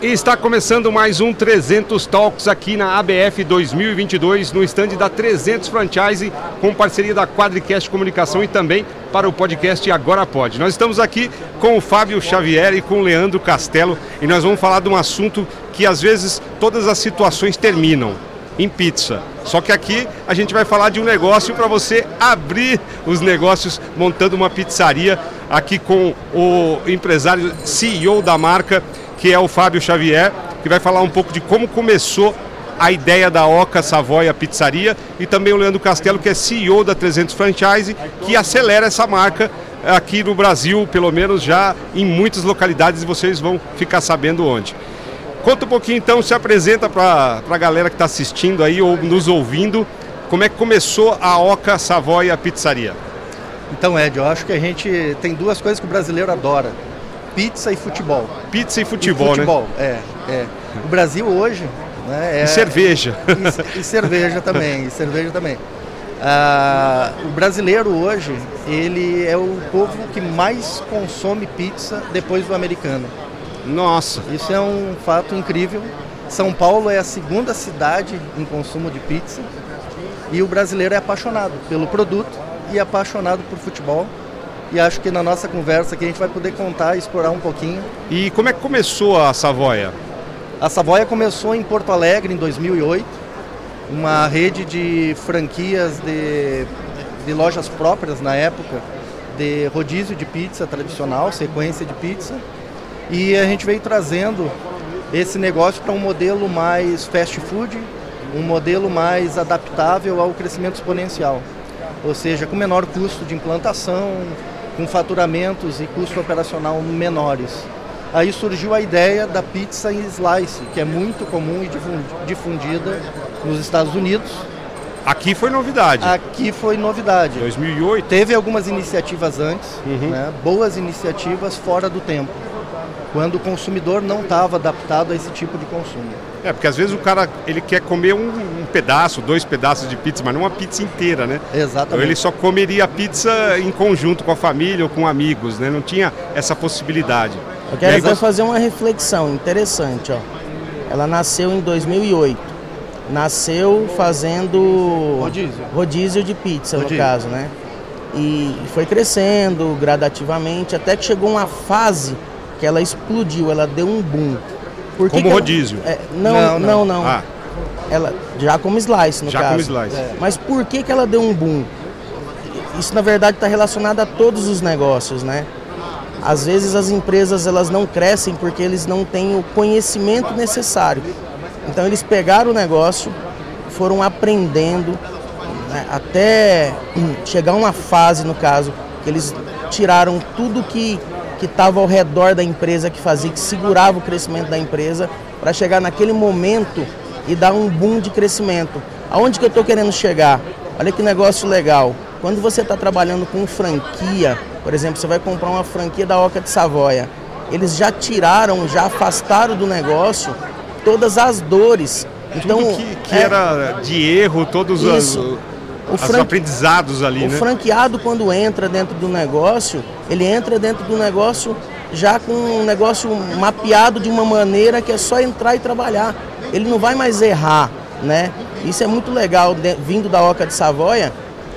E está começando mais um 300 Talks aqui na ABF 2022, no estande da 300 Franchise, com parceria da Quadricast Comunicação e também para o podcast Agora Pode. Nós estamos aqui com o Fábio Xavier e com o Leandro Castelo e nós vamos falar de um assunto que às vezes todas as situações terminam em pizza. Só que aqui a gente vai falar de um negócio para você abrir os negócios montando uma pizzaria aqui com o empresário CEO da marca que é o Fábio Xavier, que vai falar um pouco de como começou a ideia da Oca Savoia Pizzaria e também o Leandro Castelo, que é CEO da 300 Franchise, que acelera essa marca aqui no Brasil, pelo menos já em muitas localidades, vocês vão ficar sabendo onde. Conta um pouquinho então, se apresenta para a galera que está assistindo aí ou nos ouvindo, como é que começou a Oca Savoia Pizzaria? Então, Ed, eu acho que a gente tem duas coisas que o brasileiro adora pizza e futebol. Pizza e futebol, e futebol né? É, é. O Brasil hoje... Né, é, e cerveja. E, e, cerveja também, e cerveja também. Ah, o brasileiro hoje, ele é o povo que mais consome pizza depois do americano. Nossa! Isso é um fato incrível. São Paulo é a segunda cidade em consumo de pizza e o brasileiro é apaixonado pelo produto e apaixonado por futebol e acho que na nossa conversa aqui a gente vai poder contar e explorar um pouquinho. E como é que começou a Savoia? A Savoia começou em Porto Alegre em 2008, uma rede de franquias de, de lojas próprias na época, de rodízio de pizza tradicional, sequência de pizza. E a gente veio trazendo esse negócio para um modelo mais fast food, um modelo mais adaptável ao crescimento exponencial. Ou seja, com menor custo de implantação, com faturamentos e custo operacional menores. Aí surgiu a ideia da pizza em slice, que é muito comum e difundida nos Estados Unidos. Aqui foi novidade. Aqui foi novidade. 2008. Teve algumas iniciativas antes, uhum. né, boas iniciativas fora do tempo quando o consumidor não estava adaptado a esse tipo de consumo. É, porque às vezes o cara ele quer comer um, um, pedaço, dois pedaços de pizza, mas não uma pizza inteira, né? Exatamente. Então ele só comeria a pizza em conjunto com a família ou com amigos, né? Não tinha essa possibilidade. Eu quero então fazer uma reflexão interessante, ó. Ela nasceu em 2008. Nasceu fazendo rodízio, rodízio de pizza, rodízio. no caso, né? E foi crescendo gradativamente até que chegou uma fase que ela explodiu, ela deu um boom. Por como rodízio? Ela, é, não, não, não, não. Ah. Ela, já como slice, no já caso. Já como slice. É. Mas por que, que ela deu um boom? Isso, na verdade, está relacionado a todos os negócios, né? Às vezes as empresas elas não crescem porque eles não têm o conhecimento necessário. Então eles pegaram o negócio, foram aprendendo né, até chegar uma fase, no caso, que eles tiraram tudo que que estava ao redor da empresa, que fazia, que segurava o crescimento da empresa, para chegar naquele momento e dar um boom de crescimento. Aonde que eu estou querendo chegar? Olha que negócio legal. Quando você está trabalhando com franquia, por exemplo, você vai comprar uma franquia da Oca de Savoia, eles já tiraram, já afastaram do negócio todas as dores. Então, Tudo que, que é, era de erro, todos isso. os o Os aprendizados ali, o né? O franqueado, quando entra dentro do negócio, ele entra dentro do negócio já com um negócio mapeado de uma maneira que é só entrar e trabalhar. Ele não vai mais errar, né? Isso é muito legal de, vindo da Oca de Savoia,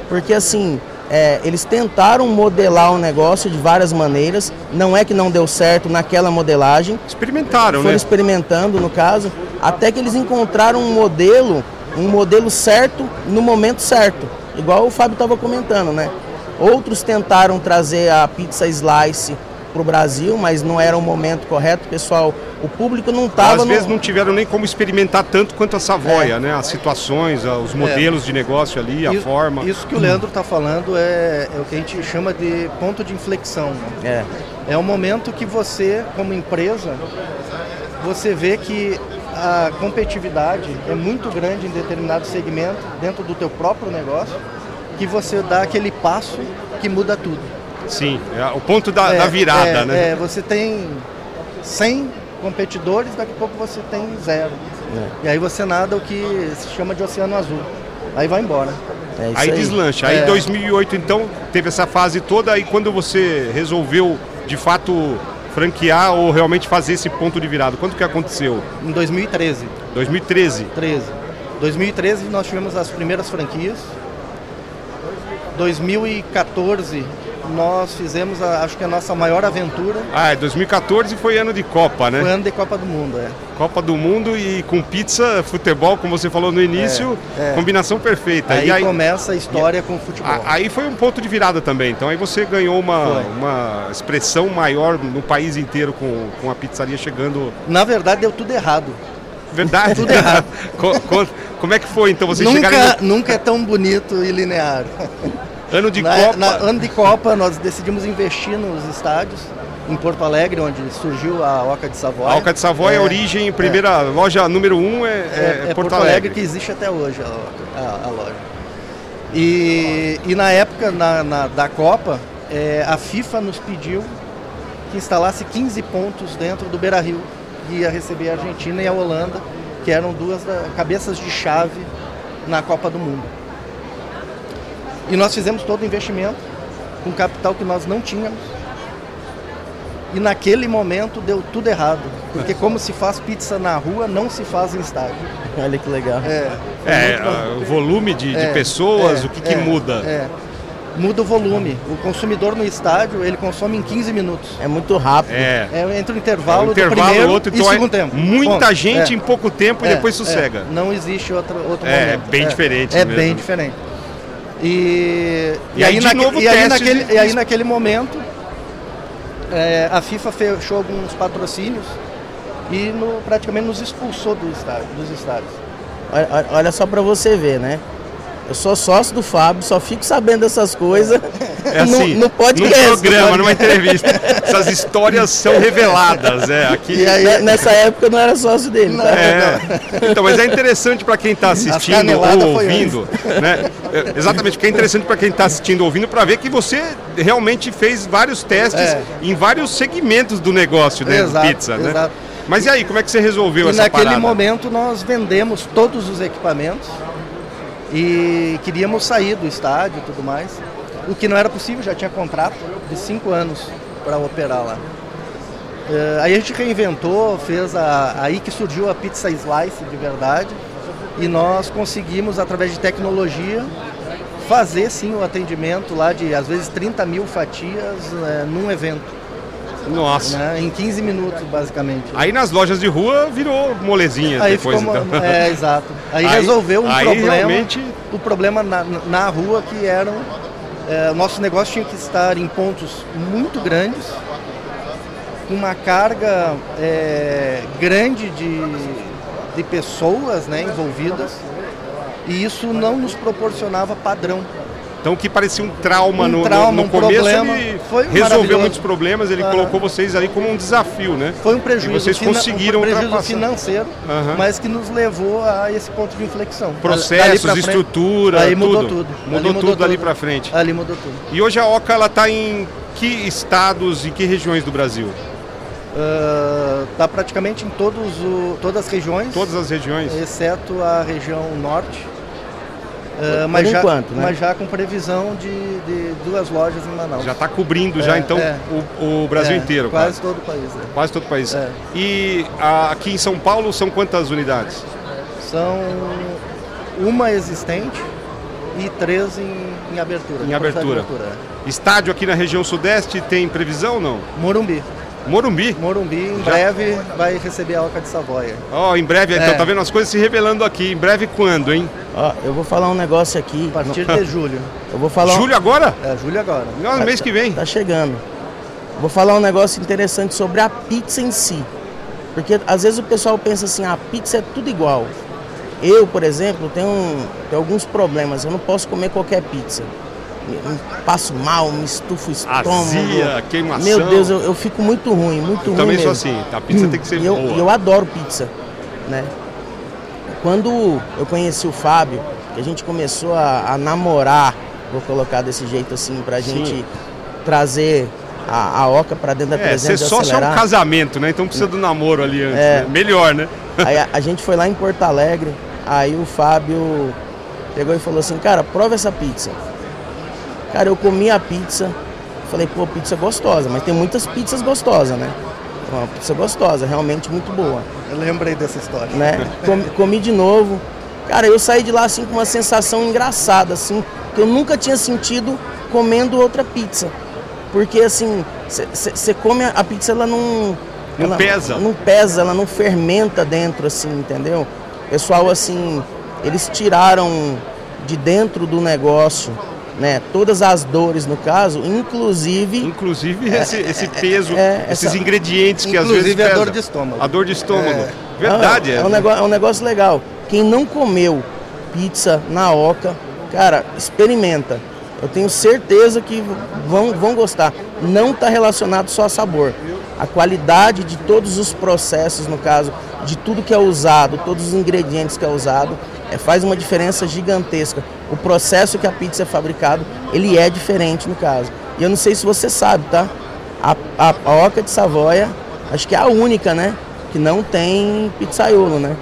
porque assim, é, eles tentaram modelar o negócio de várias maneiras, não é que não deu certo naquela modelagem. Experimentaram, foram né? experimentando, no caso, até que eles encontraram um modelo um modelo certo no momento certo, igual o Fábio estava comentando, né? Outros tentaram trazer a pizza slice para o Brasil, mas não era o momento correto, pessoal. O público não estava. Às no... vezes não tiveram nem como experimentar tanto quanto a Savoia, é. né? As situações, os modelos é. de negócio ali, a isso, forma. Isso que o Leandro está falando é, é, o que a gente chama de ponto de inflexão. Né? É. É o momento que você, como empresa, você vê que a competitividade é muito grande em determinado segmento dentro do teu próprio negócio, que você dá aquele passo que muda tudo. Sim, é o ponto da, é, da virada, é, né? É, você tem 100 competidores, daqui a pouco você tem zero. É. E aí você nada o que se chama de oceano azul. Aí vai embora. É aí, aí deslancha. Aí em 2008 então teve essa fase toda, aí quando você resolveu de fato franquear ou realmente fazer esse ponto de virada? Quando que aconteceu? Em 2013. 2013? 13. 2013 nós tivemos as primeiras franquias. 2014 nós fizemos, a, acho que a nossa maior aventura. Ah, 2014 foi ano de Copa, né? Foi ano de Copa do Mundo, é. Copa do Mundo e com pizza, futebol, como você falou no início, é, é. combinação perfeita. Aí, aí, começa a história e, com o futebol. Aí foi um ponto de virada também. Então aí você ganhou uma, uma expressão maior no país inteiro com, com a pizzaria chegando. Na verdade, deu tudo errado. Verdade? tudo errado. como é que foi então? Vocês nunca, chegaram... nunca é tão bonito e linear. Ano de na, Copa. Na, ano de Copa, nós decidimos investir nos estádios. Em Porto Alegre, onde surgiu a Oca de Savoia. A Oca de Savoia é, a origem, primeira é, loja número um é, é, é, é Porto, Porto Alegre. Alegre. que existe até hoje a, a, a loja. E, e, na época na, na, da Copa, é, a FIFA nos pediu que instalasse 15 pontos dentro do Beira Rio, que ia receber a Argentina e a Holanda, que eram duas da, cabeças de chave na Copa do Mundo. E nós fizemos todo o investimento com capital que nós não tínhamos. E naquele momento deu tudo errado. Porque como se faz pizza na rua, não se faz em estádio. Olha que legal. É, é o volume de, de é, pessoas, é, o que, que é, muda? É. Muda o volume. O consumidor no estádio, ele consome em 15 minutos. É muito rápido. É. é entre o intervalo, é intervalo do primeiro outro, então e segundo tempo. Muita Bom, gente em pouco tempo e depois sossega. Não existe outro, outro é, momento. É bem diferente É mesmo. bem diferente. E, e, e aí, aí, naque, e aí, naquele, de... e aí naquele momento é, a FIFA fechou alguns patrocínios e no, praticamente nos expulsou do estádio, dos estádios. Olha, olha só para você ver, né? Eu sou sócio do Fábio, só fico sabendo dessas coisas é assim, no, no podcast. No programa, numa entrevista. Essas histórias são reveladas. É, aqui... Aí, nessa época eu não era sócio dele. Tá? É. Então, mas é interessante para quem está assistindo ou ouvindo. Né? É, exatamente, porque é interessante para quem está assistindo ou ouvindo para ver que você realmente fez vários testes é. em vários segmentos do negócio né, exato, pizza. Né? Exato. Mas e aí, como é que você resolveu e essa naquele parada? momento nós vendemos todos os equipamentos e queríamos sair do estádio e tudo mais. O que não era possível, já tinha contrato de cinco anos para operar lá. Uh, aí a gente reinventou, fez a, aí que surgiu a pizza slice de verdade e nós conseguimos através de tecnologia fazer sim o atendimento lá de às vezes 30 mil fatias uh, num evento. Nossa. Né? Em 15 minutos, basicamente. Aí nas lojas de rua virou molezinha aí depois, ficou, então. É, exato. Aí, aí resolveu um aí problema. Realmente... O problema na, na rua que eram. É, nosso negócio tinha que estar em pontos muito grandes, com uma carga é, grande de, de pessoas né, envolvidas, e isso não nos proporcionava padrão. Então, que parecia um trauma um no, trauma, no, no um começo, problema, ele resolveu muitos problemas, ele colocou vocês ali como um desafio, né? Foi um prejuízo, e vocês conseguiram um prejuízo financeiro, mas que nos levou a esse ponto de inflexão. Processos, frente, estrutura, aí mudou tudo. tudo. Mudou, mudou tudo dali para frente. Ali mudou tudo. E hoje a Oca ela está em que estados e que regiões do Brasil? Está uh, praticamente em todos o, todas as regiões. Todas as regiões? Exceto a região norte Uh, mas, já, enquanto, né? mas já com previsão de, de duas lojas em Manaus. Já está cobrindo é, já então é, o, o, Brasil é, inteiro. Quase, quase, todo o país. É. Quase todo o país. É. E a, aqui em São Paulo são quantas unidades? São uma existente e três em, em abertura. Em abertura. abertura é. Estádio aqui na região sudeste tem previsão ou não? Morumbi. Morumbi. Morumbi, em Já. breve vai receber a Oca de Savoia. Ó, oh, em breve, então, é. então, tá vendo as coisas se revelando aqui. Em breve quando, hein? Ó, eu vou falar um negócio aqui. A partir de julho. Eu vou falar. Julho agora? É, julho agora. Não, no mês que vem. Tá chegando. Vou falar um negócio interessante sobre a pizza em si. Porque às vezes o pessoal pensa assim, a pizza é tudo igual. Eu, por exemplo, tenho, tenho alguns problemas. Eu não posso comer qualquer pizza passo mal, me estufo o estômago. Azia, queimação. Meu Deus, eu, eu fico muito ruim, muito eu ruim. Também mesmo. sou assim, a pizza tem que ser eu, boa. Eu adoro pizza, né? Quando eu conheci o Fábio, que a gente começou a, a namorar, vou colocar desse jeito assim, pra gente Sim. trazer a, a Oca pra dentro da é, Ser sócio é um casamento, né? Então precisa do namoro ali antes. É. Né? Melhor, né? Aí a, a gente foi lá em Porto Alegre, aí o Fábio pegou e falou assim, cara, prova essa pizza. Cara, eu comi a pizza, falei, pô, pizza gostosa, mas tem muitas pizzas gostosas, né? uma pizza gostosa, realmente muito boa. Eu lembrei dessa história. Né? Comi, comi de novo. Cara, eu saí de lá assim com uma sensação engraçada, assim, que eu nunca tinha sentido comendo outra pizza. Porque assim, você come a pizza, ela não. Não ela, pesa. Não pesa, ela não fermenta dentro, assim, entendeu? Pessoal, assim, eles tiraram de dentro do negócio né, todas as dores no caso, inclusive. Inclusive esse, esse peso, é, esses essa, ingredientes que às vezes. Inclusive a dor de estômago. A dor de estômago. É. Verdade, é. É um, negócio, é um negócio legal. Quem não comeu pizza na Oca, cara, experimenta. Eu tenho certeza que vão, vão gostar. Não está relacionado só a sabor. A qualidade de todos os processos, no caso, de tudo que é usado, todos os ingredientes que é usado, é, faz uma diferença gigantesca. O processo que a pizza é fabricado, ele é diferente no caso. E eu não sei se você sabe, tá? A, a, a Oca de Savoia, acho que é a única, né? Que não tem pizzaiolo, né?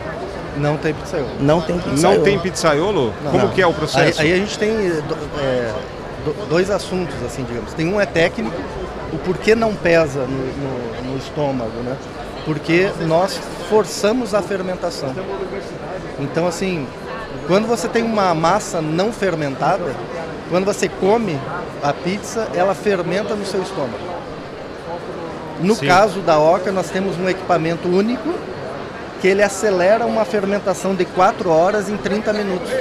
Não tem pizzaiolo. Não tem pizzaiolo. Não tem pizzaiolo? Não, Como não. que é o processo? Aí, aí a gente tem é, dois assuntos, assim, digamos. Tem um é técnico, o porquê não pesa no, no, no estômago, né? Porque nós forçamos a fermentação. Então, assim, quando você tem uma massa não fermentada, quando você come a pizza, ela fermenta no seu estômago. No Sim. caso da Oca, nós temos um equipamento único que ele acelera uma fermentação de 4 horas em 30 minutos.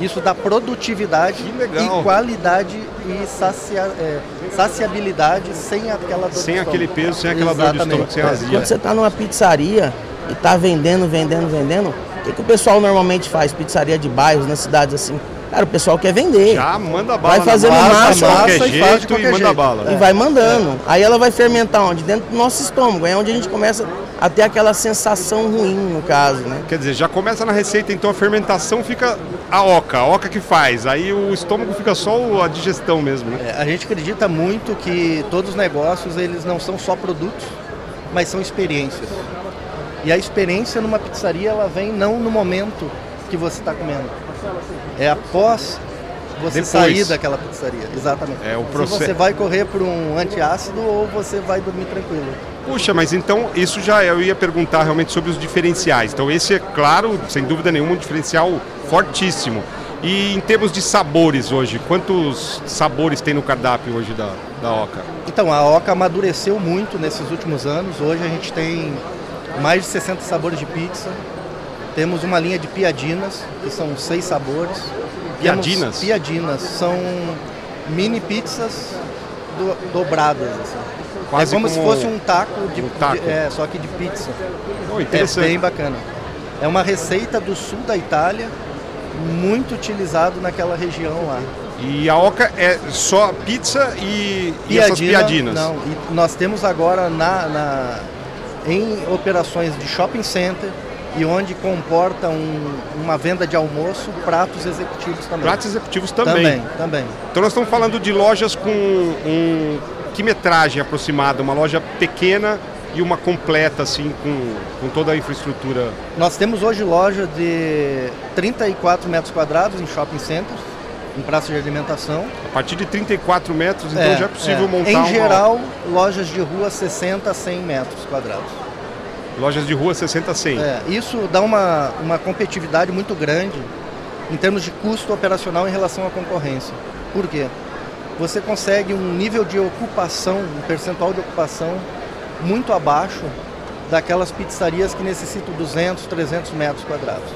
Isso dá produtividade e qualidade e sacia, é, saciabilidade sem aquela dor Sem aquele peso, sem aquela Exatamente. dor de estômago, sem azia. Quando você está numa pizzaria e está vendendo, vendendo, vendendo, o que, que o pessoal normalmente faz? Pizzaria de bairros, nas cidades assim. Cara, o pessoal quer vender. Já manda bala. Vai fazendo massa, massa, massa e faz de qualquer e manda bala. E vai mandando. É. Aí ela vai fermentar onde? Dentro do nosso estômago. É onde a gente começa a ter aquela sensação ruim, no caso, né? Quer dizer, já começa na receita, então a fermentação fica a oca, a oca que faz. Aí o estômago fica só a digestão mesmo, né? É, a gente acredita muito que todos os negócios, eles não são só produtos, mas são experiências. E a experiência numa pizzaria, ela vem não no momento que você está comendo é após você Depois. sair daquela pizzaria. Exatamente. É o processo. Se você vai correr por um antiácido ou você vai dormir tranquilo. Puxa, mas então isso já é, eu ia perguntar realmente sobre os diferenciais. Então esse é claro, sem dúvida nenhuma, um diferencial fortíssimo. E em termos de sabores hoje, quantos sabores tem no cardápio hoje da, da Oca? Então, a Oca amadureceu muito nesses últimos anos. Hoje a gente tem mais de 60 sabores de pizza, temos uma linha de piadinas, que são seis sabores. Piadinas? Temos piadinas, são mini pizzas do, dobradas. Assim. Quase é como, como, se fosse um taco, de, um taco. De, é, só que de pizza. Oh, é bem bacana. É uma receita do sul da Itália, muito utilizado naquela região lá. E a Oca é só pizza e, Piadina, e essas piadinas? Não, e nós temos agora na, na, em operações de shopping center, e onde comporta um, uma venda de almoço, pratos executivos também. Pratos executivos também. Também, também. Então nós estamos falando de lojas com um, que metragem aproximada? Uma loja pequena e uma completa, assim, com, com toda a infraestrutura? Nós temos hoje loja de 34 metros quadrados em shopping centers, em praça de alimentação. A partir de 34 metros, então é, já é possível é. montar Em geral, lojas de rua 60 a 100 metros quadrados. Lojas de rua 60 a 100. É, isso dá uma, uma competitividade muito grande em termos de custo operacional em relação à concorrência. Por quê? Você consegue um nível de ocupação, um percentual de ocupação muito abaixo daquelas pizzarias que necessitam 200, 300 metros quadrados.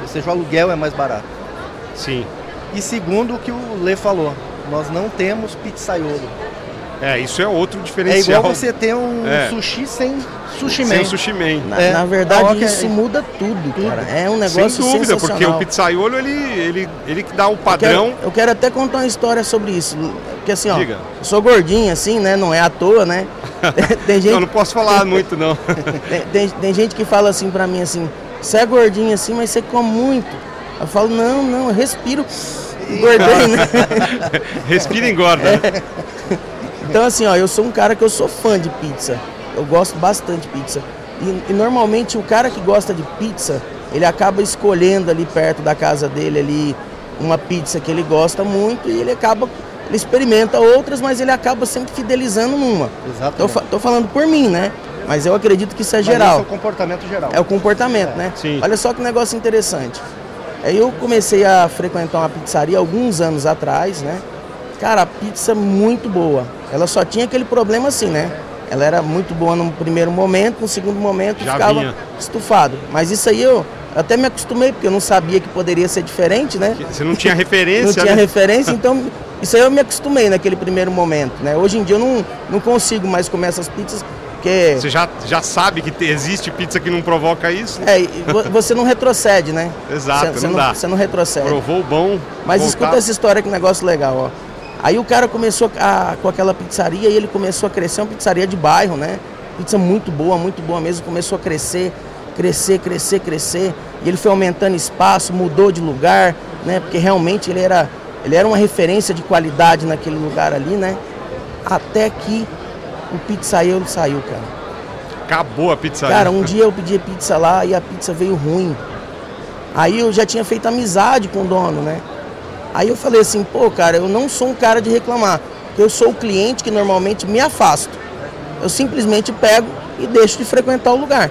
Ou seja, o aluguel é mais barato. Sim. E segundo o que o Lê falou, nós não temos pizzaiolo. É, isso é outro diferencial. É igual você ter um é. sushi sem sushi man. Sem sushi man. Na, é. na verdade, isso é... muda tudo, tudo, cara. É um negócio Sem dúvida, porque o pizzaiolo, ele, ele, ele dá o padrão. Eu quero, eu quero, até contar uma história sobre isso. Porque assim, ó, Diga. eu sou gordinho assim, né? Não é à toa, né? tem gente... não, não posso falar muito, não. tem, tem, tem gente que fala assim pra mim, assim, você é gordinho assim, mas você come muito. Eu falo, não, não, eu respiro. Engordei, né? Respira e engorda. É. Então assim, ó, eu sou um cara que eu sou fã de pizza. Eu gosto bastante de pizza. E, e, normalmente o cara que gosta de pizza, ele acaba escolhendo ali perto da casa dele ali uma pizza que ele gosta muito e ele acaba ele experimenta outras, mas ele acaba sempre fidelizando numa. Exatamente. Tô, tô falando por mim, né? Mas eu acredito que isso é Mas geral. Isso é o comportamento geral. É o comportamento, né? Sim. Olha só que negócio interessante. Eu comecei a frequentar uma pizzaria alguns anos atrás, né? Cara, a pizza muito boa. Ela só tinha aquele problema assim, né? Ela era muito boa no primeiro momento, no segundo momento Já ficava vinha. estufado. Mas isso aí eu até me acostumei, porque eu não sabia que poderia ser diferente, né? Você não tinha referência, não tinha né? referência, então isso aí eu me acostumei naquele primeiro momento, né? Hoje em dia eu não, não consigo mais comer essas pizzas, porque Você já, já sabe que te- existe pizza que não provoca isso? é, vo- você não retrocede, né? Exato, você, você não dá. Você não retrocede. Provou o bom. Mas voltar. escuta essa história que negócio legal, ó. Aí o cara começou a- com aquela pizzaria e ele começou a crescer, uma pizzaria de bairro, né? Pizza muito boa, muito boa mesmo, começou a crescer, crescer, crescer, crescer. E ele foi aumentando espaço, mudou de lugar, né? Porque realmente ele era, ele era uma referência de qualidade naquele lugar ali, né? Até que o pizzaiolo saiu, cara. Acabou a pizzaria. Cara, um dia eu pedi pizza lá e a pizza veio ruim. Aí eu já tinha feito amizade com o dono, né? Aí eu falei assim, pô, cara, eu não sou um cara de reclamar. Eu sou o cliente que normalmente me afasto. Eu simplesmente pego e deixo de frequentar o lugar.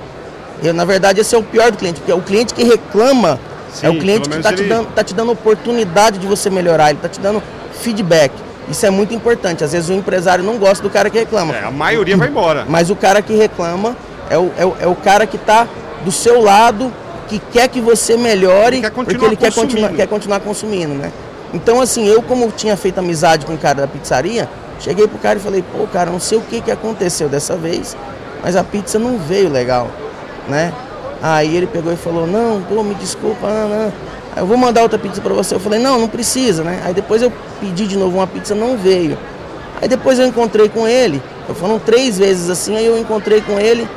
Eu, na verdade, esse é o pior do cliente, porque é o cliente que reclama Sim, é o cliente que está te, dando, tá te dando oportunidade de você melhorar, ele está te dando feedback. Isso é muito importante. Às vezes o empresário não gosta do cara que reclama. É, a maioria vai embora. Mas o cara que reclama é o, é o, é o cara que está do seu lado, que quer que você melhore, Ele quer porque ele quer continuar, quer continuar consumindo, né? Então, assim, eu como tinha feito amizade com o cara da pizzaria, cheguei pro cara e falei, pô, cara, não sei o que, que aconteceu dessa vez, mas a pizza não veio legal, né? Aí ele pegou e falou, não, pô, me desculpa, não, não. Aí eu vou mandar outra pizza para você. Eu falei, não, não precisa, né? Aí depois eu pedi de novo uma pizza, não veio. Aí depois eu encontrei com ele, foram três vezes assim, aí eu encontrei com ele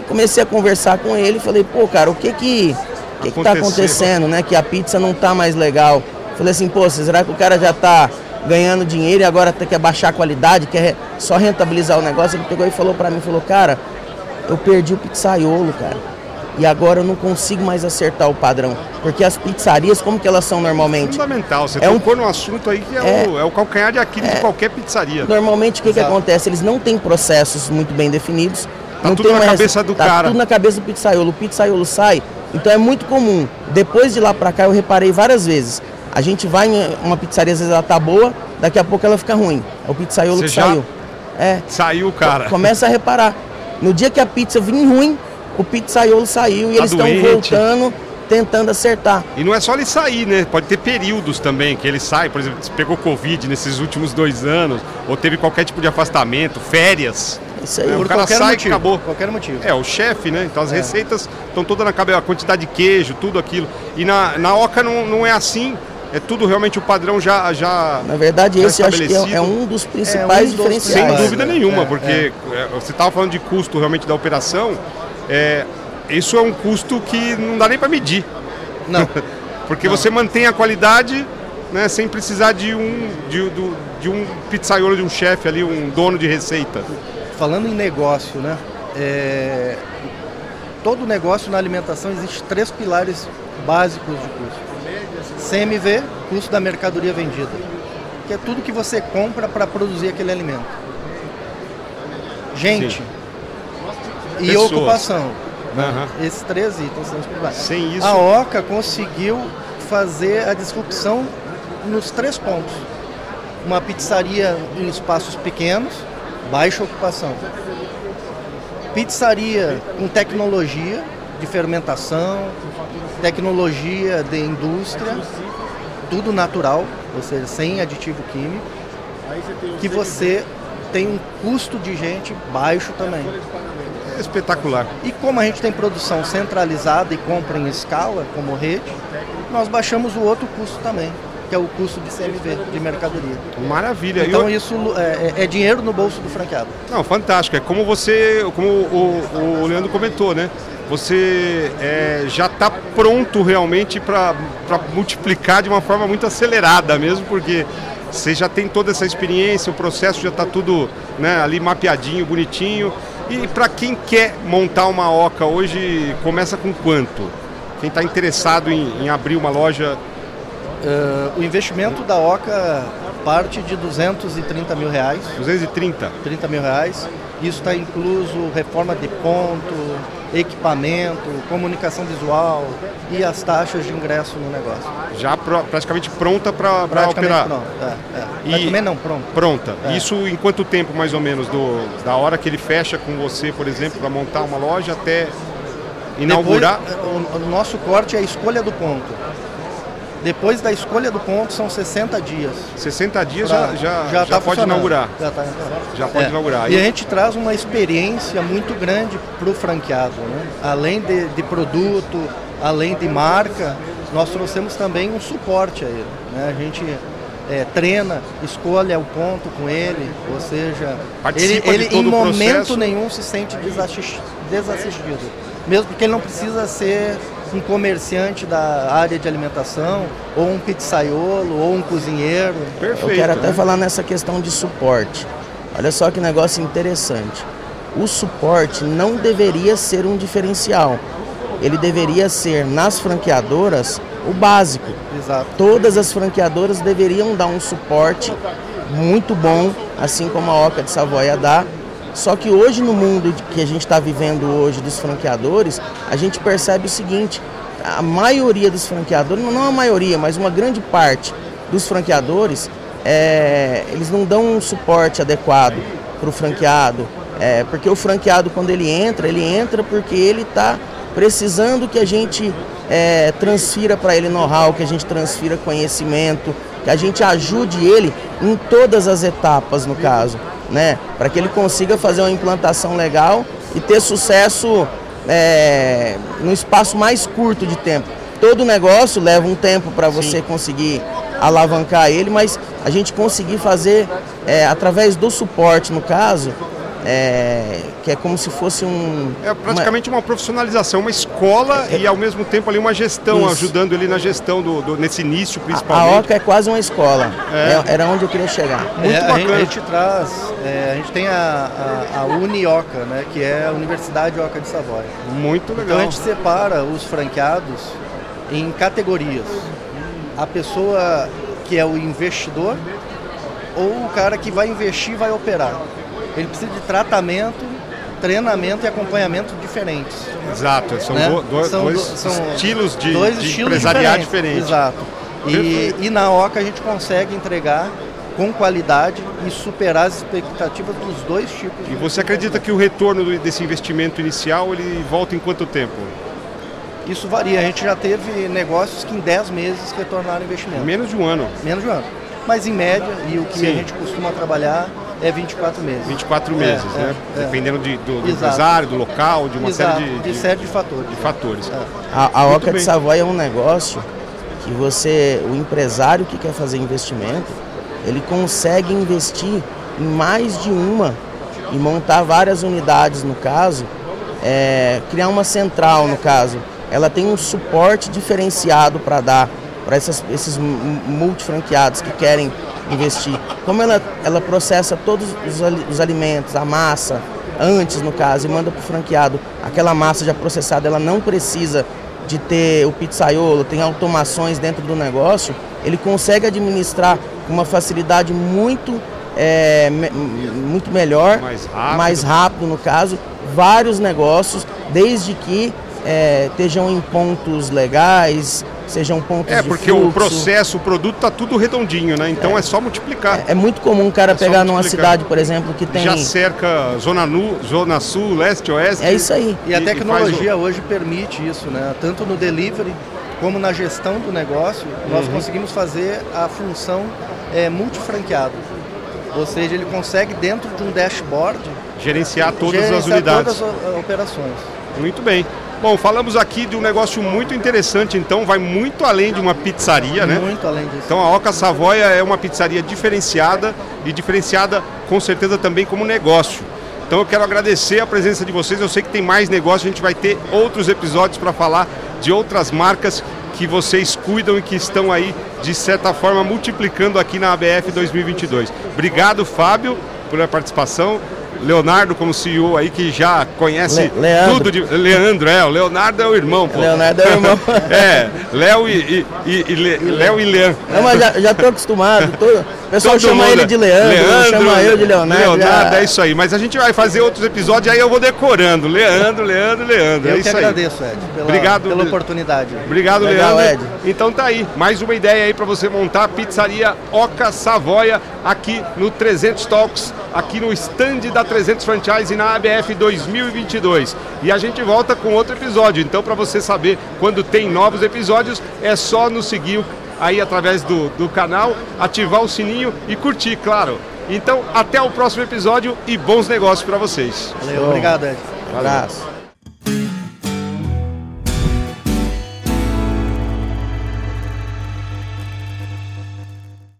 e comecei a conversar com ele. Falei, pô, cara, o que que, que, que tá acontecendo, né? Que a pizza não tá mais legal. Falei assim, pô, será que o cara já tá ganhando dinheiro e agora tem que abaixar a qualidade, quer só rentabilizar o negócio? Ele pegou e falou pra mim, falou, cara, eu perdi o pizzaiolo, cara. E agora eu não consigo mais acertar o padrão. Porque as pizzarias, como que elas são normalmente? Fundamental. Você É um- tocou no assunto aí que é, É. o, é o calcanhar de Aquiles de qualquer pizzaria. Normalmente o que, que acontece? Eles não têm processos muito bem definidos. Tá não tudo na cabeça do tá cara. tudo na cabeça do pizzaiolo. O pizzaiolo sai. Então é muito comum. Depois de lá pra cá eu reparei várias vezes. A gente vai em uma pizzaria, às vezes ela tá boa, daqui a pouco ela fica ruim. É o pizzaiolo Você que já- saiu. É. Saiu o cara. Começa a reparar. No dia que a pizza vinha ruim, o pizzaiolo saiu e Tá eles estão voltando, tentando acertar. E não é só ele sair, né? Pode ter períodos também que ele sai, por exemplo, se pegou Covid nesses últimos dois anos, ou teve qualquer tipo de afastamento, férias. Isso aí. É, o cara qualquer sai e motivo. acabou. Qualquer motivo. É, o chefe, né? Então as É. receitas estão todas na cabeça, a quantidade de queijo, tudo aquilo. E na, na Oca não, não é assim, é tudo realmente o padrão já. já Na verdade, Já esse eu acho que é, é um dos É principais um dos sem diferenciais. principais. dúvida né? nenhuma, É, porque é, você estava falando de custo realmente da operação, é, isso é um custo que não dá nem para medir. Não. Porque você mantém a qualidade né, sem precisar de um, de, do- de um pizzaiolo, de um chefe ali, um dono de receita. Falando em negócio, né? é, Todo negócio na alimentação existe três pilares básicos de custo. CMV, custo da mercadoria vendida, que é tudo que você compra para produzir aquele alimento. Gente Sim. e Pessoas. ocupação. Aham. Esses três itens são os principais. Sem isso, A OCA conseguiu fazer a disrupção nos três pontos. Uma pizzaria em espaços pequenos, baixa ocupação. Pizzaria com tecnologia de fermentação, tecnologia de indústria, tudo natural, ou seja, sem aditivo químico, que você tem um custo de gente baixo também. é espetacular. E como a gente tem produção centralizada e compra em escala, como rede, nós baixamos o outro custo também, que é o custo de CMV, de mercadoria. Maravilha. Então eu- isso é, é- é dinheiro no bolso do franqueado. Não, fantástico. É como você, como o, o Leandro comentou, né? Você é, já está pronto realmente para multiplicar de uma forma muito acelerada mesmo, porque você já tem toda essa experiência, o processo já está tudo né, ali mapeadinho, bonitinho. E para quem quer montar uma oca hoje, começa com quanto? Quem está interessado em, em abrir uma loja, Eh, o investimento da OCA parte de 230 mil reais, 230. 30 mil reais. Isso está incluso reforma de ponto, equipamento, comunicação visual e as taxas de ingresso no negócio. Já pro, praticamente pronta para operar? Pronto, é, é. Praticamente não, pronto. Pronta. É. Isso em quanto tempo mais ou menos? Do, da hora que ele fecha com você, por exemplo, para montar uma loja até inaugurar? Depois, o, o nosso corte é a escolha do ponto. Depois da escolha do ponto são 60 dias. 60 dias pra, já, já, já, já tá pode inaugurar. Já, tá, já pode é. inaugurar. E a gente traz uma experiência muito grande para o franqueado. Né? Além de, de, produto, além de marca, nós trouxemos também um suporte a ele. Né? A gente é, treina, escolhe o ponto com ele, ou seja, Participa ele, ele em momento processo. nenhum se sente desassistido. Mesmo porque ele não precisa ser um comerciante da área de alimentação, ou um pizzaiolo, ou um cozinheiro. Perfeito. Eu quero até né? falar nessa questão de suporte. Olha só que negócio interessante. O suporte não deveria ser um diferencial. Ele deveria ser nas franqueadoras o básico. Exato. Todas as franqueadoras deveriam dar um suporte muito bom, assim como a Oca de Savoia dá, só que hoje no mundo que a gente está vivendo hoje dos franqueadores, a gente percebe o seguinte, a maioria dos franqueadores, não a maioria, mas uma grande parte dos franqueadores, é, eles não dão um suporte adequado para o franqueado, é, porque o franqueado quando ele entra, ele entra porque ele está precisando que a gente é, transfira para ele know-how, que a gente transfira conhecimento, que a gente ajude ele em todas as etapas no caso né? Para que ele consiga fazer uma implantação legal e ter sucesso é, no espaço mais curto de tempo. Todo negócio leva um tempo para você conseguir alavancar ele, mas a gente conseguir fazer é, através do suporte, no caso, é, que é como se fosse um. É praticamente uma, uma profissionalização, uma escola é, e ao mesmo tempo ali uma gestão, isso. ajudando ele na gestão do, do, nesse início principalmente. A, a OCA é quase uma escola. É. é era onde eu queria chegar. Muito é, bacana. A gente, traz, é, a gente tem a, a, a Unioca, né, que é a Universidade Oca de Savoia. Muito legal. Então a gente separa os franqueados em categorias. A pessoa que é o investidor ou o cara que vai investir e vai operar. Ele precisa de tratamento, treinamento e acompanhamento diferentes. Exato, são, né? do, são dois são estilos de, dois de estilos empresariado diferentes. Exato. E, e, na OCA a gente consegue entregar com qualidade e superar as expectativas dos dois tipos. E você acredita que o retorno desse investimento inicial ele volta em quanto tempo? Isso varia. A gente já teve negócios que em 10 meses retornaram investimento. Menos de um ano. Menos de um ano. Mas em média, e o que Sim. a gente costuma trabalhar é 24 meses. 24 meses, é, né? É, Dependendo de, do, do empresário, do local, de uma Exato, série de, de, de, série de fatores. De fatores. É. A, a Oca de Savoy é um negócio que você, o empresário que quer fazer investimento, ele consegue investir em mais de uma e montar várias unidades no caso, é, criar uma central no caso. Ela tem um suporte diferenciado para dar para esses multifranqueados que querem investir. Como ela, ela processa todos os, os alimentos, a massa, antes no caso, e manda para o franqueado, aquela massa já processada, ela não precisa de ter o pizzaiolo, tem automações dentro do negócio, ele consegue administrar com uma facilidade muito, é, me, muito melhor, mais rápido. mais rápido no caso, vários negócios, desde que é, estejam em pontos legais, sejam pontos É, porque o processo, o produto está tudo redondinho, né? Então é, é só multiplicar. É, é, muito comum um cara é pegar numa cidade, por exemplo, que tem. Já cerca zona, nu, zona sul, leste, oeste. É isso aí. E, e a tecnologia o... hoje permite isso, né? Tanto no delivery como na gestão do negócio, nós uhum. conseguimos fazer a função é, multifranqueado. Ou seja, ele consegue dentro de um dashboard gerenciar todas gerenciar as unidades. Todas as operações. Muito bem. Bom, falamos aqui de um negócio muito interessante, então vai muito além de uma pizzaria, muito né? Muito além disso. Então a Oca Savoia é uma pizzaria diferenciada e diferenciada com certeza também como negócio. Então eu quero agradecer a presença de vocês. Eu sei que tem mais negócio, a gente vai ter outros episódios para falar de outras marcas que vocês cuidam e que estão aí de certa forma multiplicando aqui na ABF 2022. Obrigado, Fábio, pela participação. Leonardo como CEO aí que já conhece Le Leandro. tudo de Leandro, é, o Leonardo é o irmão, pô. Leonardo é o irmão. é, Léo e, e, e, e Le, Léo e Leandro. Não, mas já, já tô acostumado. Todo, o pessoal Todo chama mundo ele é de Leandro, Leandro, chama eu de Leonardo. Leonardo, já- é isso aí. Mas a gente vai fazer outros episódios, aí eu vou decorando. Leandro, Leandro, Leandro. Eu é que isso aí. agradeço, Ed, pela, Obrigado, pela oportunidade. Obrigado, Legal, Leandro. Ed. Então tá aí, mais uma ideia aí para você montar a pizzaria Oca Savoia aqui no 300 Talks, aqui no stand da 300 Franchise na ABF 2022. E a gente volta com outro episódio. Então para você saber quando tem novos episódios, é só nos seguir aí através do, do canal, ativar o sininho e curtir, claro. Então, até o próximo episódio e bons negócios para vocês. Valeu, obrigado, Ed. Um abraço.